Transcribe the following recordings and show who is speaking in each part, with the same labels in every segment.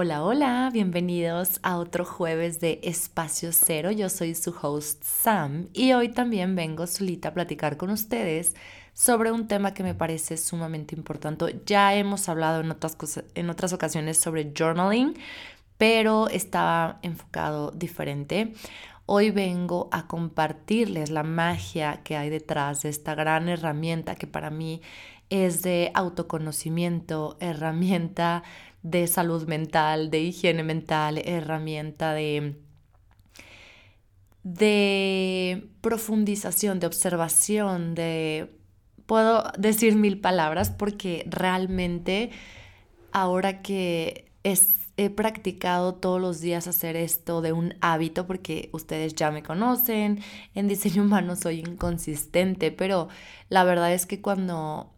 Speaker 1: Hola, hola, bienvenidos a otro jueves de Espacio Cero. Yo soy su host Sam y hoy también vengo solita a platicar con ustedes sobre un tema que me parece sumamente importante. Ya hemos hablado en otras, en otras ocasiones sobre journaling, pero estaba enfocado diferente. Hoy vengo a compartirles la magia que hay detrás de esta gran herramienta que para mí es de autoconocimiento, herramienta de salud mental, de higiene mental, herramienta de, de profundización, de observación, de... Puedo decir mil palabras porque realmente ahora que he practicado todos los días hacer esto de un hábito, porque ustedes ya me conocen, en diseño humano soy inconsistente, pero la verdad es que cuando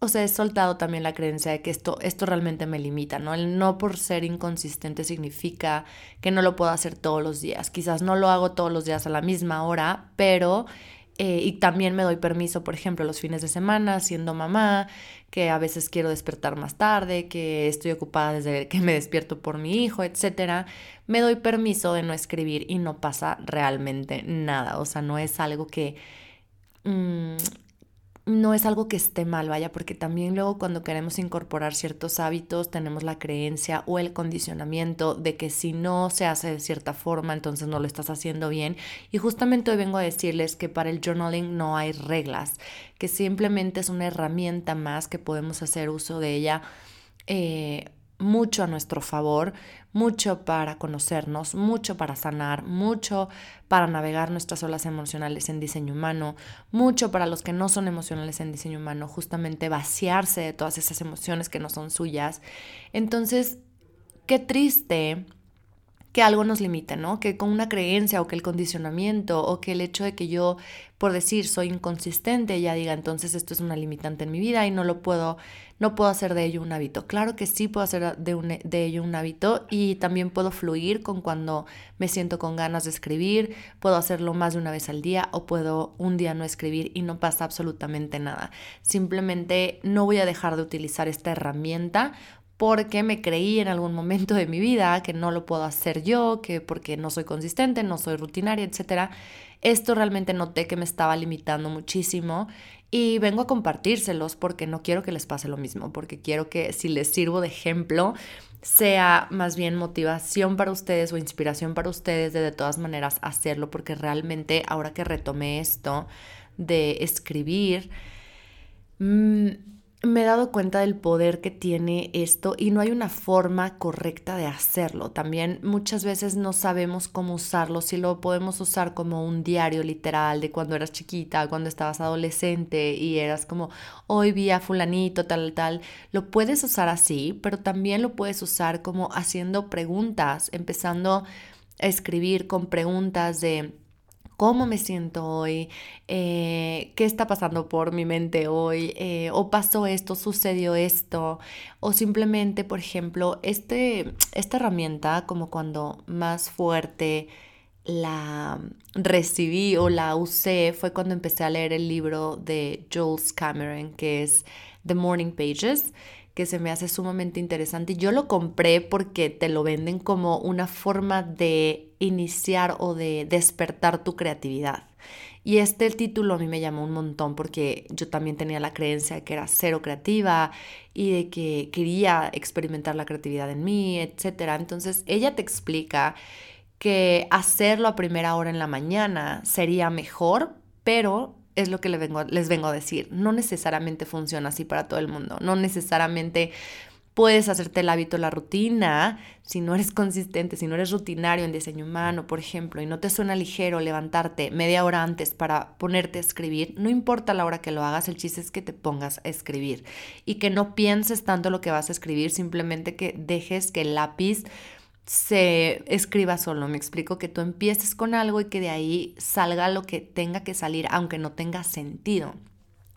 Speaker 1: o sea, he soltado también la creencia de que esto, esto realmente me limita, ¿no? El no por ser inconsistente significa que no lo puedo hacer todos los días. Quizás no lo hago todos los días a la misma hora, pero... Eh, y también me doy permiso, por ejemplo, los fines de semana, siendo mamá, que a veces quiero despertar más tarde, que estoy ocupada desde que me despierto por mi hijo, etc. Me doy permiso de no escribir y no pasa realmente nada. O sea, no es algo que... Mm, no es algo que esté mal, vaya, porque también luego cuando queremos incorporar ciertos hábitos tenemos la creencia o el condicionamiento de que si no se hace de cierta forma, entonces no lo estás haciendo bien. Y justamente hoy vengo a decirles que para el journaling no hay reglas, que simplemente es una herramienta más que podemos hacer uso de ella. Eh, mucho a nuestro favor, mucho para conocernos, mucho para sanar, mucho para navegar nuestras olas emocionales en diseño humano, mucho para los que no son emocionales en diseño humano, justamente vaciarse de todas esas emociones que no son suyas. Entonces, qué triste que algo nos limite, ¿no? Que con una creencia o que el condicionamiento o que el hecho de que yo, por decir, soy inconsistente, ya diga, entonces esto es una limitante en mi vida y no lo puedo, no puedo hacer de ello un hábito. Claro que sí puedo hacer de, de ello un hábito y también puedo fluir con cuando me siento con ganas de escribir, puedo hacerlo más de una vez al día o puedo un día no escribir y no pasa absolutamente nada. Simplemente no voy a dejar de utilizar esta herramienta porque me creí en algún momento de mi vida que no lo puedo hacer yo, que porque no soy consistente, no soy rutinaria, etc. Esto realmente noté que me estaba limitando muchísimo y vengo a compartírselos porque no quiero que les pase lo mismo, porque quiero que si les sirvo de ejemplo sea más bien motivación para ustedes o inspiración para ustedes de de todas maneras hacerlo, porque realmente ahora que retomé esto de escribir, mmm, me he dado cuenta del poder que tiene esto y no hay una forma correcta de hacerlo. También muchas veces no sabemos cómo usarlo, si lo podemos usar como un diario literal de cuando eras chiquita, cuando estabas adolescente y eras como hoy vi a fulanito, tal, tal. Lo puedes usar así, pero también lo puedes usar como haciendo preguntas, empezando a escribir con preguntas de cómo me siento hoy, eh, qué está pasando por mi mente hoy, eh, o pasó esto, sucedió esto, o simplemente, por ejemplo, este, esta herramienta, como cuando más fuerte la recibí o la usé, fue cuando empecé a leer el libro de Jules Cameron, que es The Morning Pages que se me hace sumamente interesante. Yo lo compré porque te lo venden como una forma de iniciar o de despertar tu creatividad. Y este el título a mí me llamó un montón porque yo también tenía la creencia de que era cero creativa y de que quería experimentar la creatividad en mí, etc. Entonces ella te explica que hacerlo a primera hora en la mañana sería mejor, pero es lo que les vengo, a decir. No necesariamente funciona así para todo el mundo. No necesariamente puedes hacerte el hábito, la rutina, si no eres consistente, si no eres rutinario en diseño humano, por ejemplo, y no te suena ligero levantarte media hora antes para ponerte a escribir, no importa la hora que lo hagas, el chiste es que te pongas a escribir y que no pienses tanto lo que vas a escribir, simplemente que dejes que el lápiz se escriba solo. Me explico que tú empieces con algo y que de ahí salga lo que tenga que salir, aunque no tenga sentido.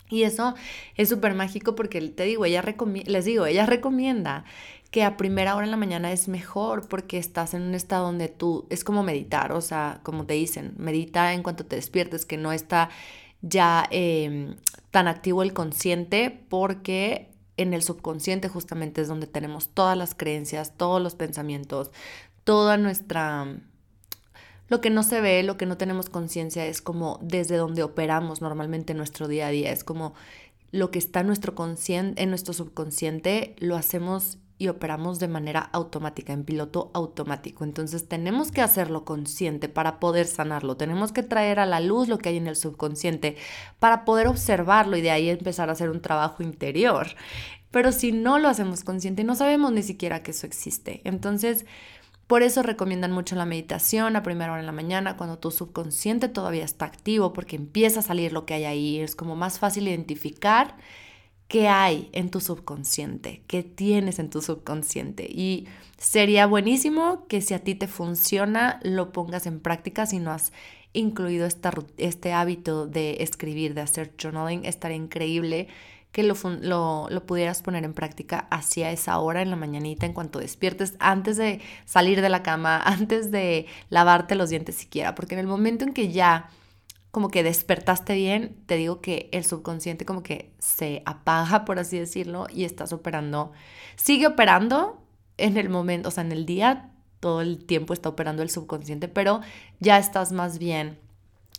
Speaker 1: Y eso es súper mágico porque te digo, ella les digo, ella recomienda que a primera hora en la mañana es mejor porque estás en un estado donde tú, es como meditar, o sea, como te dicen, medita en cuanto te despiertes, que no está ya em, tan activo el consciente porque en el subconsciente justamente es donde tenemos todas las creencias, todos los pensamientos, toda nuestra... Lo que no se ve, lo que no tenemos conciencia es como desde donde operamos normalmente nuestro día a día, es como lo que está en nuestro, en nuestro subconsciente lo hacemos y operamos de manera automática, en piloto automático. Entonces tenemos que hacerlo consciente para poder sanarlo. Tenemos que traer a la luz lo que hay en el subconsciente para poder observarlo y de ahí empezar a hacer un trabajo interior. Pero si no lo hacemos consciente, no sabemos ni siquiera que eso existe. Entonces, por eso recomiendan mucho la meditación a primera hora en la mañana, cuando tu subconsciente todavía está activo, porque empieza a salir lo que hay ahí. Es como más fácil identificar qué hay en tu subconsciente, qué tienes en tu subconsciente. Y sería buenísimo que si a ti te funciona, lo pongas en práctica si no has incluido esta, este hábito de escribir, de hacer journaling. Estaría increíble que lo, lo, lo, pudieras poner en práctica hacia esa hora en la mañanita en cuanto despiertes, antes de salir de la cama, antes de lavarte los dientes siquiera, porque en el momento en que ya como que despertaste bien, te digo que el subconsciente como que se apaga, por así decirlo, y estás operando, sigue operando en el momento, o sea, en el día, todo el tiempo está operando el subconsciente, pero ya estás más bien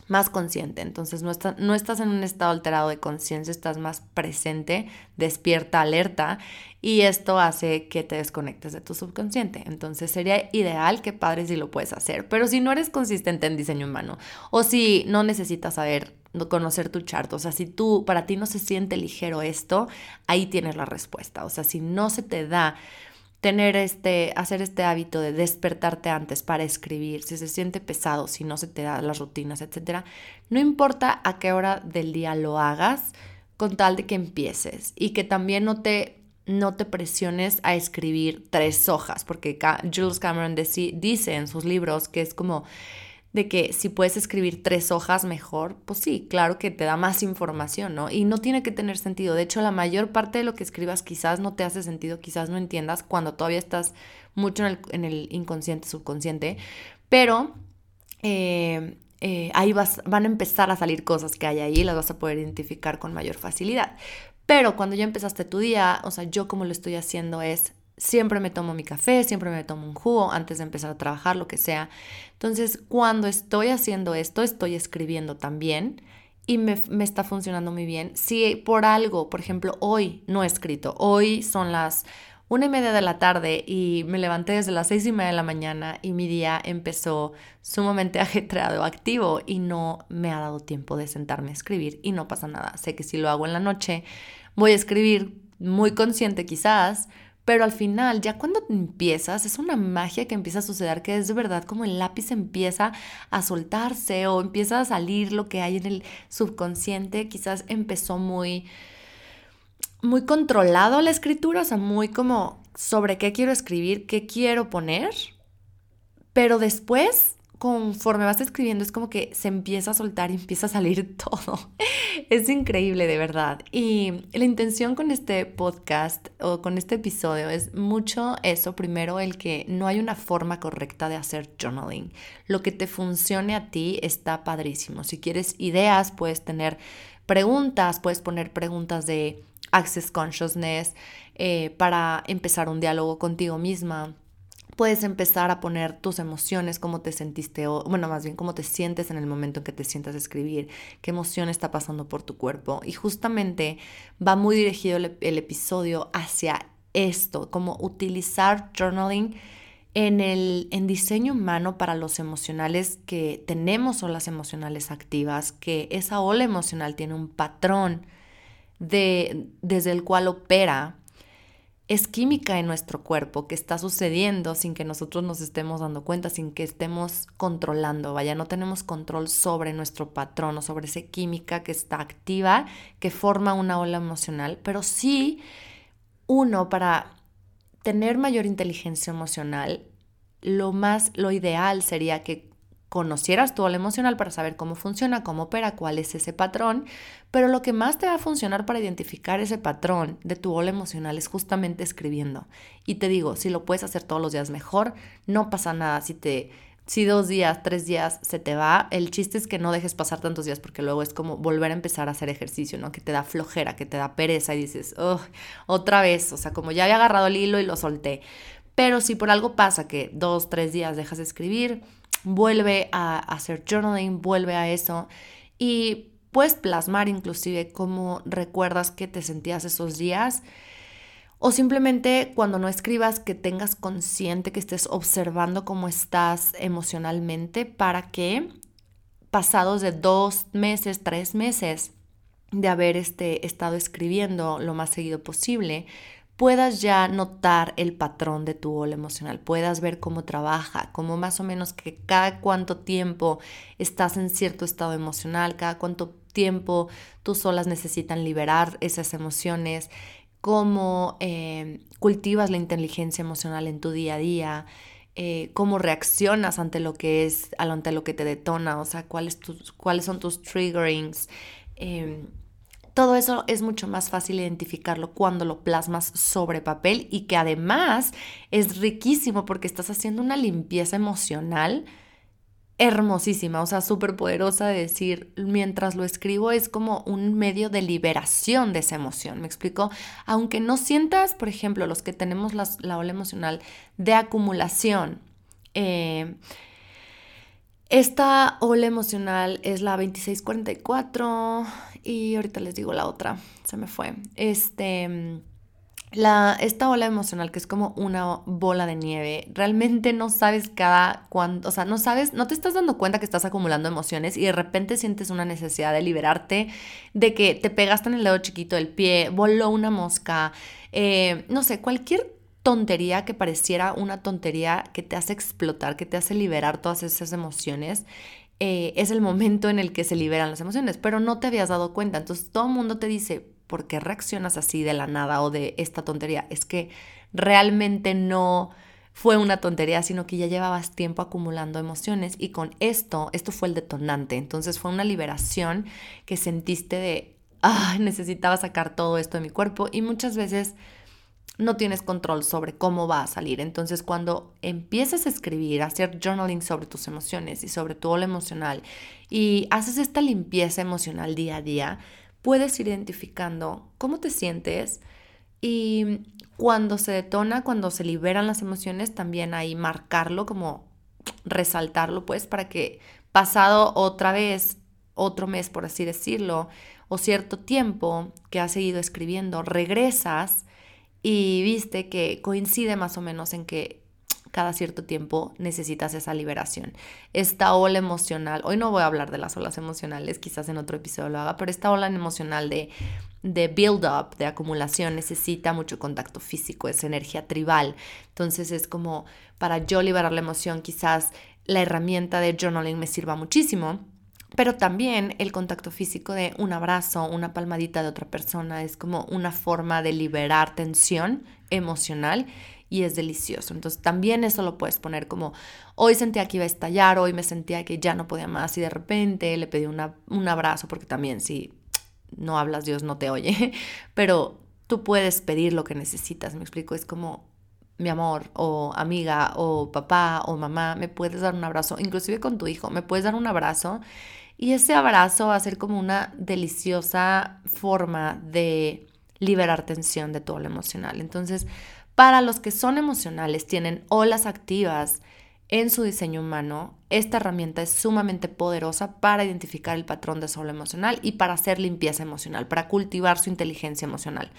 Speaker 1: más consciente. Entonces no, no estás en un estado alterado de conciencia, estás más presente, despierta, alerta y esto hace que te desconectes de tu subconsciente. Entonces sería ideal que padre si lo puedes hacer, pero si no eres consistente en diseño humano o si no necesitas saber conocer tu chart, o sea, si tú para ti no se siente ligero esto, ahí tienes la respuesta. O sea, si no se te da tener este, hacer este hábito de despertarte antes para escribir, si se siente pesado, si no se te da las rutinas, etcétera, no importa a qué hora del día lo hagas, con tal de que empieces y que también no te no te presiones a escribir tres hojas, porque Jules Cameron dice en sus libros que es como de que si puedes escribir tres hojas mejor, pues sí, claro que te da más información, ¿no? Y no tiene que tener sentido. De hecho, la mayor parte de lo que escribas quizás no te hace sentido, quizás no entiendas cuando todavía estás mucho en el, inconsciente, subconsciente, pero eh, eh, ahí vas, van a empezar a salir cosas que hay ahí y las vas a poder identificar con mayor facilidad. Pero cuando ya empezaste tu día, o sea, yo como lo estoy haciendo es Siempre me tomo mi café, siempre me tomo un jugo antes de empezar a trabajar, lo que sea. Entonces, cuando estoy haciendo esto, estoy escribiendo también y me, me, está funcionando muy bien. Si por algo, por ejemplo, hoy no he escrito, hoy son las una y media de la tarde y me levanté desde las seis y media de la mañana y mi día empezó sumamente ajetreado, activo y no me ha dado tiempo de sentarme a escribir y no pasa nada. Sé que si lo hago en la noche voy a escribir muy consciente quizás, pero al final, ya cuando empiezas, es una magia que empieza a suceder, que es de verdad como el lápiz empieza a soltarse o empieza a salir lo que hay en el subconsciente. Quizás empezó muy, muy controlado la escritura, o sea, muy como sobre qué quiero escribir, qué quiero poner. Pero después conforme vas escribiendo es como que se empieza a soltar y empieza a salir todo. es increíble, de verdad. Y la intención con este podcast o con este episodio es mucho eso. Primero, el que no hay una forma correcta de hacer journaling. Lo que te funcione a ti está padrísimo. Si quieres ideas, puedes tener preguntas, puedes poner preguntas de Access Consciousness eh, para empezar un diálogo contigo misma puedes empezar a poner tus emociones, cómo te sentiste, o bueno, más bien cómo te sientes en el momento en que te sientas escribir, qué emoción está pasando por tu cuerpo. Y justamente va muy dirigido el, episodio hacia esto, como utilizar journaling en el en diseño humano para los emocionales que tenemos o las emocionales activas, que esa ola emocional tiene un patrón de, desde el cual opera es química en nuestro cuerpo que está sucediendo sin que nosotros nos estemos dando cuenta, sin que estemos controlando. Vaya, no tenemos control sobre nuestro patrón o sobre esa química que está activa, que forma una ola emocional, pero sí uno para tener mayor inteligencia emocional, lo más, lo ideal sería que conocieras tu ola emocional para saber cómo funciona, cómo opera, cuál es ese patrón, pero lo que más te va a funcionar para identificar ese patrón de tu ola emocional es justamente escribiendo. Y te digo, si lo puedes hacer todos los días mejor, no pasa nada si te si dos días, tres días se te va, el chiste es que no dejes pasar tantos días porque luego es como volver a empezar a hacer ejercicio, ¿no? Que te da flojera, que te da pereza y dices, oh, otra vez, o sea, como ya había agarrado el hilo y lo solté. Pero si por algo pasa que dos, tres días dejas de escribir, vuelve a hacer journaling, vuelve a eso. Y puedes plasmar inclusive cómo recuerdas que te sentías esos días. O simplemente cuando no escribas que tengas consciente que estés observando cómo estás emocionalmente para que pasados de dos meses, tres meses de haber este, estado escribiendo lo más seguido posible, puedas ya notar el patrón de tu ola emocional, puedas ver cómo trabaja, cómo más o menos que cada cuánto tiempo estás en cierto estado emocional, cada cuánto tiempo tus olas necesitan liberar esas emociones, cómo eh, cultivas la inteligencia emocional en tu día a día, eh, cómo reaccionas ante lo que es, ante lo que te detona, o sea, cuáles, son tus triggerings. Em, todo eso es mucho más fácil identificarlo cuando lo plasmas sobre papel y que además es riquísimo porque estás haciendo una limpieza emocional hermosísima, o sea, súper poderosa de decir, mientras lo escribo es como un medio de liberación de esa emoción, ¿me explico? Aunque no sientas, por ejemplo, los que tenemos la ola emocional de acumulación, eh, esta ola emocional es la 2644 y ahorita les digo la otra, se me fue. Este la, esta ola emocional que es como una bola de nieve, realmente no sabes cada cuándo, o sea, no sabes, no te estás dando cuenta que estás acumulando emociones y de repente sientes una necesidad de liberarte, de que te pegaste en el dedo chiquito del pie, voló una mosca, eh, no sé, cualquier tontería que pareciera una tontería que te hace explotar, que te hace liberar todas esas emociones. Eh, es el momento en el que se liberan las emociones, pero no te habías dado cuenta. Entonces todo el mundo te dice, por qué reaccionas así de la nada o de esta tontería. Es que realmente no fue una tontería, sino que ya llevabas tiempo acumulando emociones y con esto, esto fue el detonante. Entonces fue una liberación que sentiste de, ah, necesitaba sacar todo esto de mi cuerpo y muchas veces no tienes control sobre cómo va a salir. Entonces, cuando empiezas a escribir, a hacer journaling sobre tus emociones y sobre todo lo emocional y haces esta limpieza emocional día a día, puedes ir identificando cómo te sientes y cuando se detona, cuando se liberan las emociones, también ahí marcarlo, como resaltarlo, pues, para que pasado otra vez, otro mes, por así decirlo, o cierto tiempo que has seguido escribiendo, regresas y viste que coincide más o menos en que cada cierto tiempo necesitas esa liberación. Esta ola emocional, hoy no voy a hablar de las olas emocionales, quizás en otro episodio lo haga, pero esta ola emocional de, de build-up, de acumulación, necesita mucho contacto físico, es energía tribal. Entonces es como para yo liberar la emoción, quizás la herramienta de journaling me sirva muchísimo. Pero también el contacto físico de un abrazo, una palmadita de otra persona es como una forma de liberar tensión emocional y es delicioso. Entonces también eso lo puedes poner como hoy sentía que iba a estallar, hoy me sentía que ya no podía más y de repente le pedí un abrazo porque también si no hablas Dios no te oye, pero tú puedes pedir lo que necesitas, me explico, es como mi amor o amiga o papá o mamá, me puedes dar un abrazo, inclusive con tu hijo, me puedes dar un abrazo y ese abrazo va a ser como una deliciosa forma de liberar tensión de todo lo emocional. Entonces, para los que son emocionales, tienen olas activas en su diseño humano, esta herramienta es sumamente poderosa para identificar el patrón de solo emocional y para hacer limpieza emocional, para cultivar su inteligencia emocional.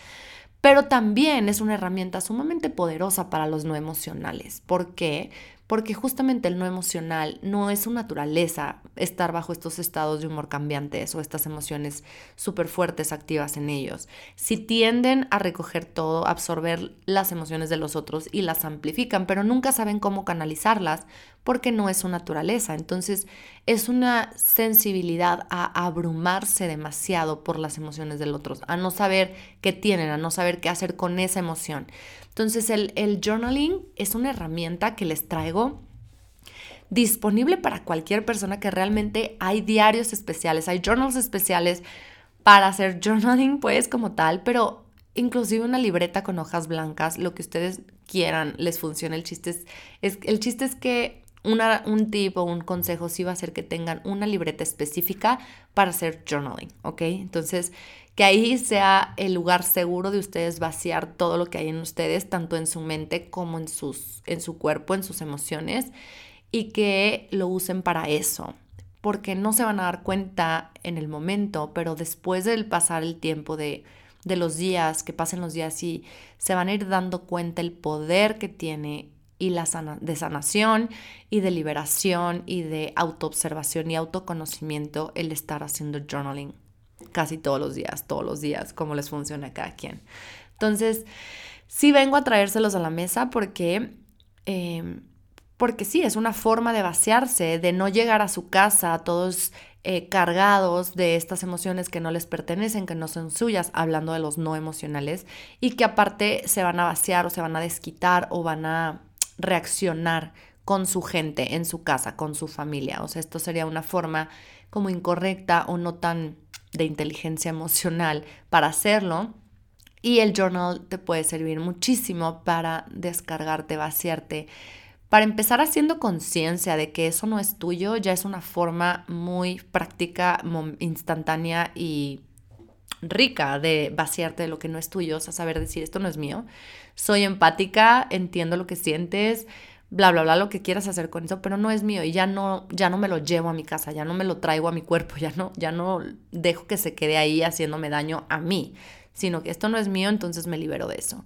Speaker 1: Pero también es una herramienta sumamente poderosa para los no emocionales. ¿Por qué? Porque justamente el no emocional no es su naturaleza estar bajo estos estados de humor cambiantes o estas emociones súper fuertes activas en ellos. Si tienden a recoger todo, absorber las emociones de los otros y las amplifican, pero nunca saben cómo canalizarlas porque no es su naturaleza. Entonces es una sensibilidad a abrumarse demasiado por las emociones del otro, a no saber qué tienen, a no saber qué hacer con esa emoción. Entonces el, journaling es una herramienta que les traigo disponible para cualquier persona que realmente hay diarios especiales, hay journals especiales para hacer journaling pues como tal, pero inclusive una libreta con hojas blancas, lo que ustedes quieran les funciona. El chiste es, es, el chiste es que un tip o un consejo sí va a ser que tengan una libreta específica para hacer journaling, ¿ok? Entonces, que ahí sea el lugar seguro de ustedes vaciar todo lo que hay en ustedes, tanto en su mente como en, sus, en su cuerpo, en sus emociones, y que lo usen para eso, porque no se van a dar cuenta en el momento, pero después del pasar el tiempo de, de los días, que pasen los días y se van a ir dando cuenta el poder que tiene y la de sanación y de liberación y de autoobservación y autoconocimiento el estar haciendo journaling casi todos los días, todos los días, cómo les funciona a cada quien. Entonces, sí vengo a traérselos a la mesa porque, em, porque sí, es una forma de vaciarse, de no llegar a su casa todos eh, cargados de estas emociones que no les pertenecen, que no son suyas, hablando de los no emocionales, y que aparte se van a vaciar o se van a desquitar o van a reaccionar con su gente en su casa, con su familia. O sea, esto sería una forma como incorrecta o no tan de inteligencia emocional para hacerlo. Y el journal te puede servir muchísimo para descargarte, vaciarte, para empezar haciendo conciencia de que eso no es tuyo, ya es una forma muy práctica, instantánea y rica de vaciarte de lo que no es tuyo, o sea, saber decir esto no es mío, soy empática, entiendo lo que sientes, bla, bla, bla, lo que quieras hacer con eso, pero no es mío y ya no, ya no me lo llevo a mi casa, ya no me lo traigo a mi cuerpo, ya no, ya no dejo que se quede ahí haciéndome daño a mí, sino que esto no es mío, entonces me libero de eso.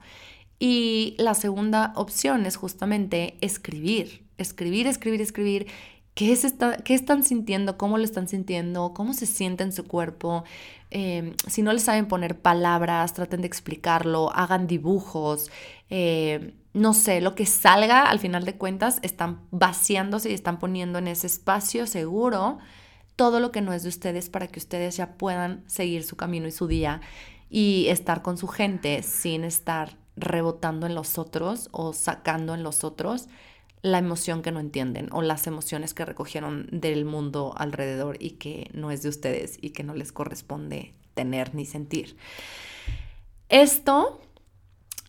Speaker 1: Y la segunda opción es justamente escribir, escribir, escribir, escribir. ¿Qué, es ¿Qué están sintiendo? ¿Cómo lo están sintiendo? ¿Cómo se siente en su cuerpo? Em, si no les saben poner palabras, traten de explicarlo, hagan dibujos, eh, no sé, lo que salga al final de cuentas, están vaciándose y están poniendo en ese espacio seguro todo lo que no es de ustedes para que ustedes ya puedan seguir su camino y su día y estar con su gente sin estar rebotando en los otros o sacando en los otros la emoción que no entienden o las emociones que recogieron del mundo alrededor y que no es de ustedes y que no les corresponde tener ni sentir. Esto,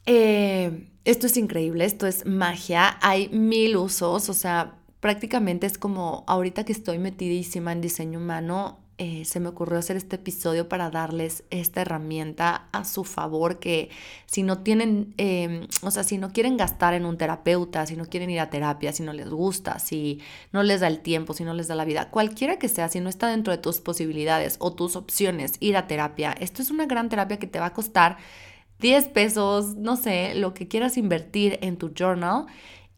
Speaker 1: eh, esto es increíble, esto es magia, hay mil usos, o sea, prácticamente es como ahorita que estoy metidísima en diseño humano, eh, se me ocurrió hacer este episodio para darles esta herramienta a su favor que si no tienen, em, o sea, si no quieren gastar en un terapeuta, si no quieren ir a terapia, si no les gusta, si no les da el tiempo, si no les da la vida, cualquiera que sea, si no está dentro de tus posibilidades o tus opciones ir a terapia, esto es una gran terapia que te va a costar 10 pesos, no sé, lo que quieras invertir en tu journal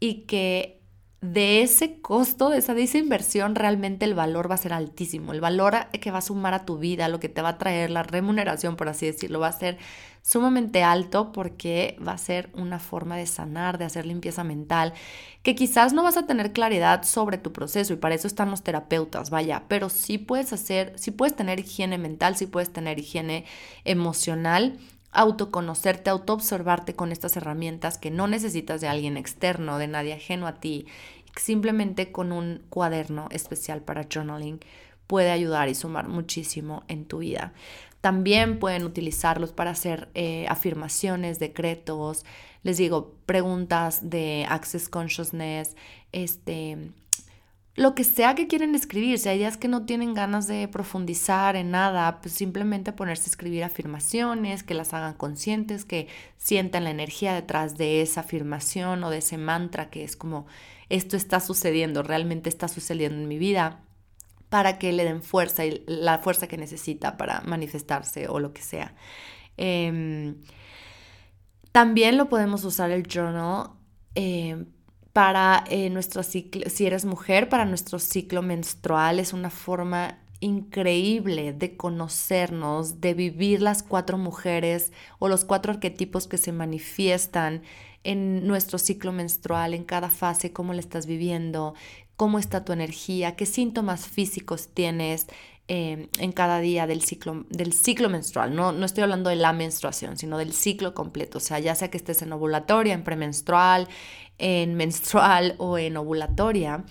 Speaker 1: y que de ese costo, de esa, de inversión, realmente el valor va a ser altísimo. El valor que va a sumar a tu vida, lo que te va a traer, la remuneración, por así decirlo, va a ser sumamente alto porque va a ser una forma de sanar, de hacer limpieza mental, que quizás no vas a tener claridad sobre tu proceso y para eso están los terapeutas, vaya, pero sí puedes hacer, sí puedes tener higiene mental, sí puedes tener higiene emocional autoconocerte, autoobservarte con estas herramientas que no necesitas de alguien externo, de nadie ajeno a ti, simplemente con un cuaderno especial para journaling puede ayudar y sumar muchísimo en tu vida. También pueden utilizarlos para hacer eh, afirmaciones, decretos, les digo, preguntas de Access Consciousness, este, lo que sea que quieren escribir, si hay días que no tienen ganas de profundizar en nada, pues simplemente ponerse a escribir afirmaciones, que las hagan conscientes, que sientan la energía detrás de esa afirmación o de ese mantra que es como esto está sucediendo, realmente está sucediendo en mi vida, para que le den fuerza y la fuerza que necesita para manifestarse o lo que sea. Em, también lo podemos usar el journal eh, para eh, nuestro ciclo, si eres mujer, para nuestro ciclo menstrual es una forma increíble de conocernos, de vivir las cuatro mujeres o los cuatro arquetipos que se manifiestan en nuestro ciclo menstrual, en cada fase, cómo la estás viviendo, cómo está tu energía, qué síntomas físicos tienes, Em, en cada día del ciclo, del ciclo menstrual. No, no estoy hablando de la menstruación, sino del ciclo completo. O sea, ya sea que estés en ovulatoria, en premenstrual, en menstrual o en ovulatoria,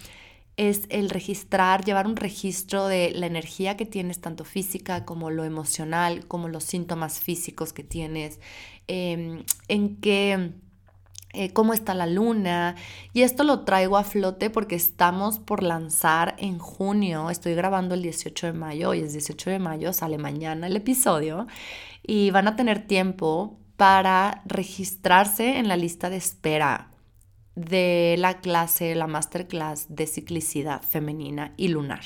Speaker 1: es el registrar, llevar un registro de la energía que tienes, tanto física como lo emocional, como los síntomas físicos que tienes, em, en qué eh, cómo está la luna. Y esto lo traigo a flote porque estamos por lanzar en junio. Estoy grabando el 18 de mayo y es 18 de mayo, sale mañana el episodio. Y van a tener tiempo para registrarse en la lista de espera de la clase, la masterclass de ciclicidad femenina y lunar.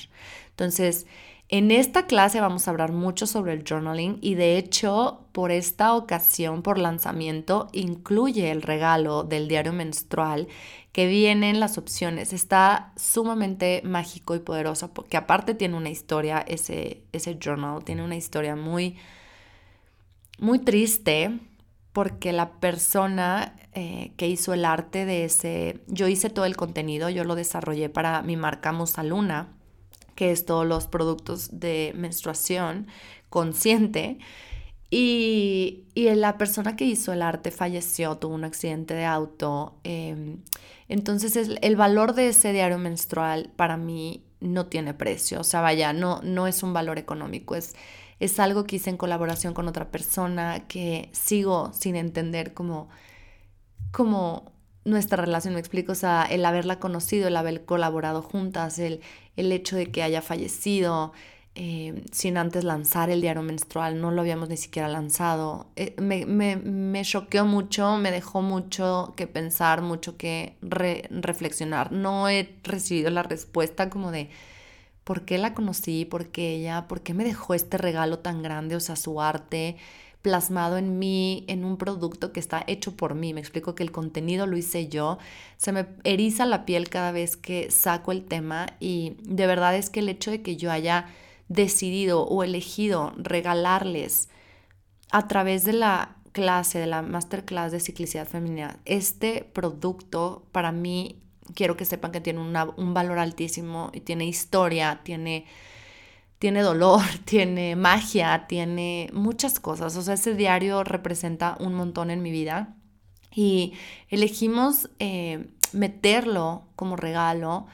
Speaker 1: Entonces, en esta clase vamos a hablar mucho sobre el journaling y de hecho por esta ocasión, por lanzamiento, incluye el regalo del diario menstrual que viene en las opciones. Está sumamente mágico y poderoso porque aparte tiene una historia, ese, ese journal tiene una historia muy, muy triste porque la persona eh, que hizo el arte de ese, yo hice todo el contenido, yo lo desarrollé para mi marca Musaluna que es todos los productos de menstruación consciente. Y, la persona que hizo el arte falleció, tuvo un accidente de auto. Em, entonces el valor de ese diario menstrual para mí no tiene precio. O sea, vaya, no, no es un valor económico, es, es algo que hice en colaboración con otra persona que sigo sin entender cómo, cómo nuestra relación, me explico, o sea, el haberla conocido, el haber colaborado juntas, el, el hecho de que haya fallecido eh, sin antes lanzar el diario menstrual, no lo habíamos ni siquiera lanzado. Eh, me, me, choqueó mucho, me dejó mucho que pensar, mucho que reflexionar. No he recibido la respuesta como de por qué la conocí, por qué ella, por qué me dejó este regalo tan grande, o sea, su arte plasmado en mí, en un producto que está hecho por mí. Me explico que el contenido lo hice yo. Se me eriza la piel cada vez que saco el tema y de verdad es que el hecho de que yo haya decidido o elegido regalarles a través de la clase, de la masterclass de ciclicidad femenina, este producto para mí quiero que sepan que tiene un valor altísimo y tiene historia, tiene tiene dolor, tiene magia, tiene muchas cosas. O sea, ese diario representa un montón en mi vida y elegimos eh, meterlo como regalo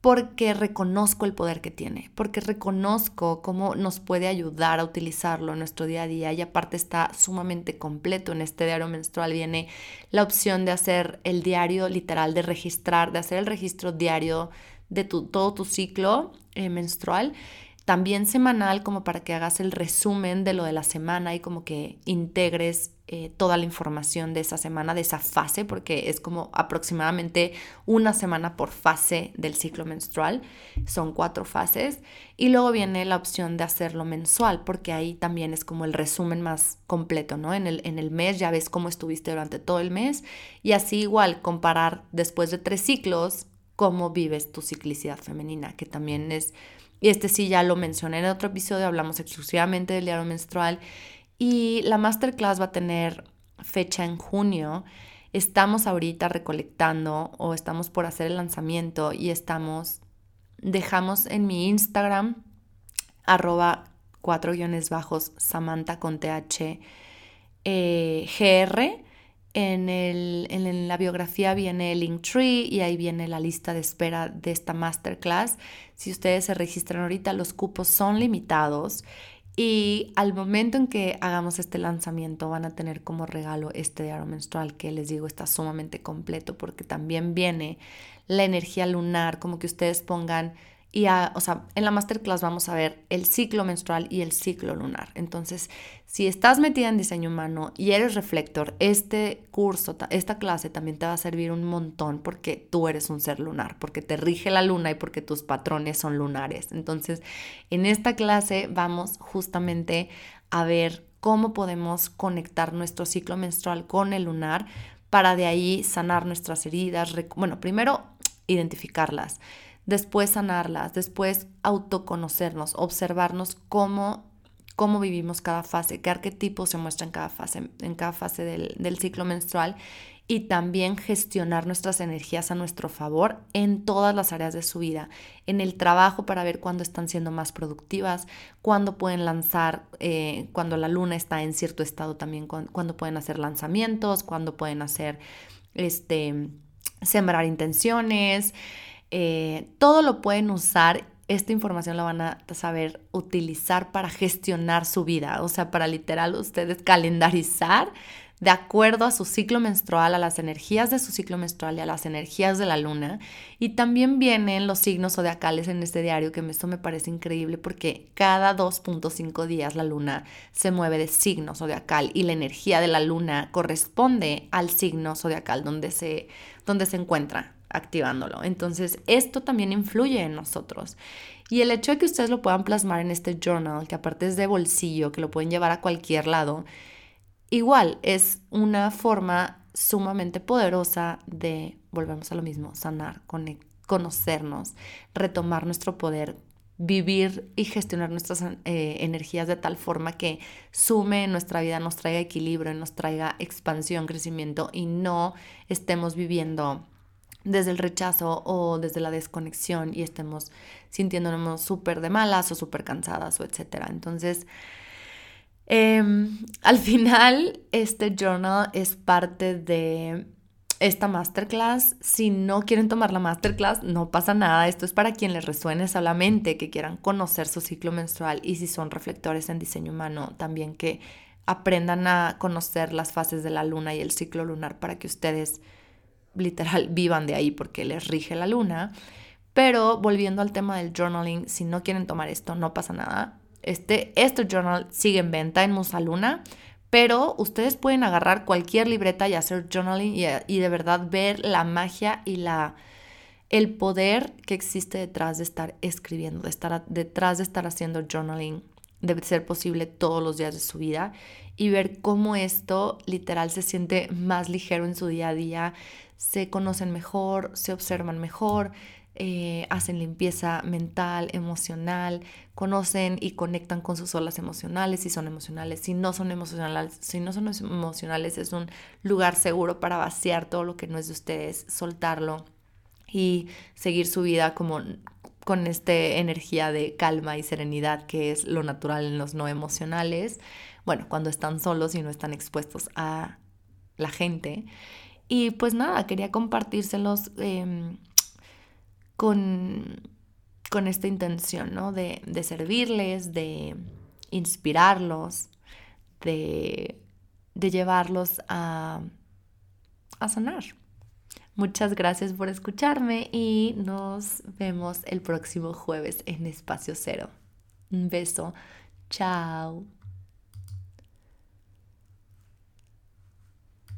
Speaker 1: porque reconozco el poder que tiene, porque reconozco cómo nos puede ayudar a utilizarlo en nuestro día a día y aparte está sumamente completo. En este diario menstrual viene la opción de hacer el diario literal, de registrar, de hacer el registro diario de todo tu ciclo eh, menstrual también semanal como para que hagas el resumen de lo de la semana y como que integres eh, toda la información de esa semana, de esa fase, porque es como aproximadamente una semana por fase del ciclo menstrual, son cuatro fases, y luego viene la opción de hacerlo mensual, porque ahí también es como el resumen más completo, ¿no? En el, en el mes ya ves cómo estuviste durante todo el mes, y así igual comparar después de tres ciclos cómo vives tu ciclicidad femenina, que también es y este sí ya lo mencioné en otro episodio, hablamos exclusivamente del diario menstrual. Y la masterclass va a tener fecha en junio. Estamos ahorita recolectando o estamos por hacer el lanzamiento y estamos, dejamos en mi Instagram, arroba cuatro guiones bajos, Samantha con TH, eh, en, el, en, la biografía viene el Linktree y ahí viene la lista de espera de esta masterclass. Si ustedes se registran ahorita, los cupos son limitados y al momento en que hagamos este lanzamiento van a tener como regalo este diario menstrual que les digo está sumamente completo porque también viene la energía lunar, como que ustedes pongan y, o sea, en la masterclass vamos a ver el ciclo menstrual y el ciclo lunar. Entonces, si estás metida en diseño humano y eres reflector, este curso, esta clase también te va a servir un montón porque tú eres un ser lunar, porque te rige la luna y porque tus patrones son lunares. Entonces, en esta clase vamos justamente a ver cómo podemos conectar nuestro ciclo menstrual con el lunar para de ahí sanar nuestras heridas. Bueno, primero identificarlas después sanarlas, después autoconocernos, observarnos cómo, cómo vivimos cada fase, qué arquetipos se muestran en cada fase, en cada fase del, ciclo menstrual y también gestionar nuestras energías a nuestro favor en todas las áreas de su vida, en el trabajo para ver cuándo están siendo más productivas, cuándo pueden lanzar, eh, cuando la luna está en cierto estado también, cuándo pueden hacer lanzamientos, cuándo pueden hacer, este, sembrar intenciones, eh, todo lo pueden usar, esta información la van a saber utilizar para gestionar su vida, o sea, para literal ustedes calendarizar de acuerdo a su ciclo menstrual, a las energías de su ciclo menstrual y a las energías de la luna. Y también vienen los signos zodiacales en este diario, que esto me parece increíble porque cada 2.5 días la luna se mueve de signo zodiacal y la energía de la luna corresponde al signo zodiacal donde se, donde se encuentra activándolo. Entonces, esto también influye en nosotros. Y el hecho de que ustedes lo puedan plasmar en este journal, que aparte es de bolsillo, que lo pueden llevar a cualquier lado, igual es una forma sumamente poderosa de, volvemos a lo mismo, sanar, conocernos, retomar nuestro poder, vivir y gestionar nuestras eh, energías de tal forma que sume en nuestra vida, nos traiga equilibrio, nos traiga expansión, crecimiento y no estemos viviendo desde el rechazo o desde la desconexión y estemos sintiéndonos súper de malas o súper cansadas o etcétera. Entonces, em, al final, este journal es parte de esta masterclass. Si no quieren tomar la masterclass, no pasa nada. Esto es para quien les resuene solamente, que quieran conocer su ciclo menstrual y si son reflectores en diseño humano, también que aprendan a conocer las fases de la luna y el ciclo lunar para que ustedes literal vivan de ahí porque les rige la luna. Pero volviendo al tema del journaling, si no quieren tomar esto, no pasa nada. Este, este journal sigue en venta en Musa Luna, pero ustedes pueden agarrar cualquier libreta y hacer journaling y, de verdad ver la magia y la, el poder que existe detrás de estar escribiendo, de estar detrás de estar haciendo journaling, debe ser posible todos los días de su vida y ver cómo esto literal se siente más ligero en su día a día, se conocen mejor, se observan mejor, eh, hacen limpieza mental, emocional, conocen y conectan con sus olas emocionales, si son emocionales, si no son emocionales, si no son emocionales es un lugar seguro para vaciar todo lo que no es de ustedes, soltarlo y seguir su vida como con esta energía de calma y serenidad que es lo natural en los no emocionales, bueno, cuando están solos y no están expuestos a la gente. Y pues nada, quería compartírselos em, con, con, esta intención, ¿no? De, servirles, de inspirarlos, de, de llevarlos a, a sanar. Muchas gracias por escucharme y nos vemos el próximo jueves en Espacio Cero. Un beso. Chao.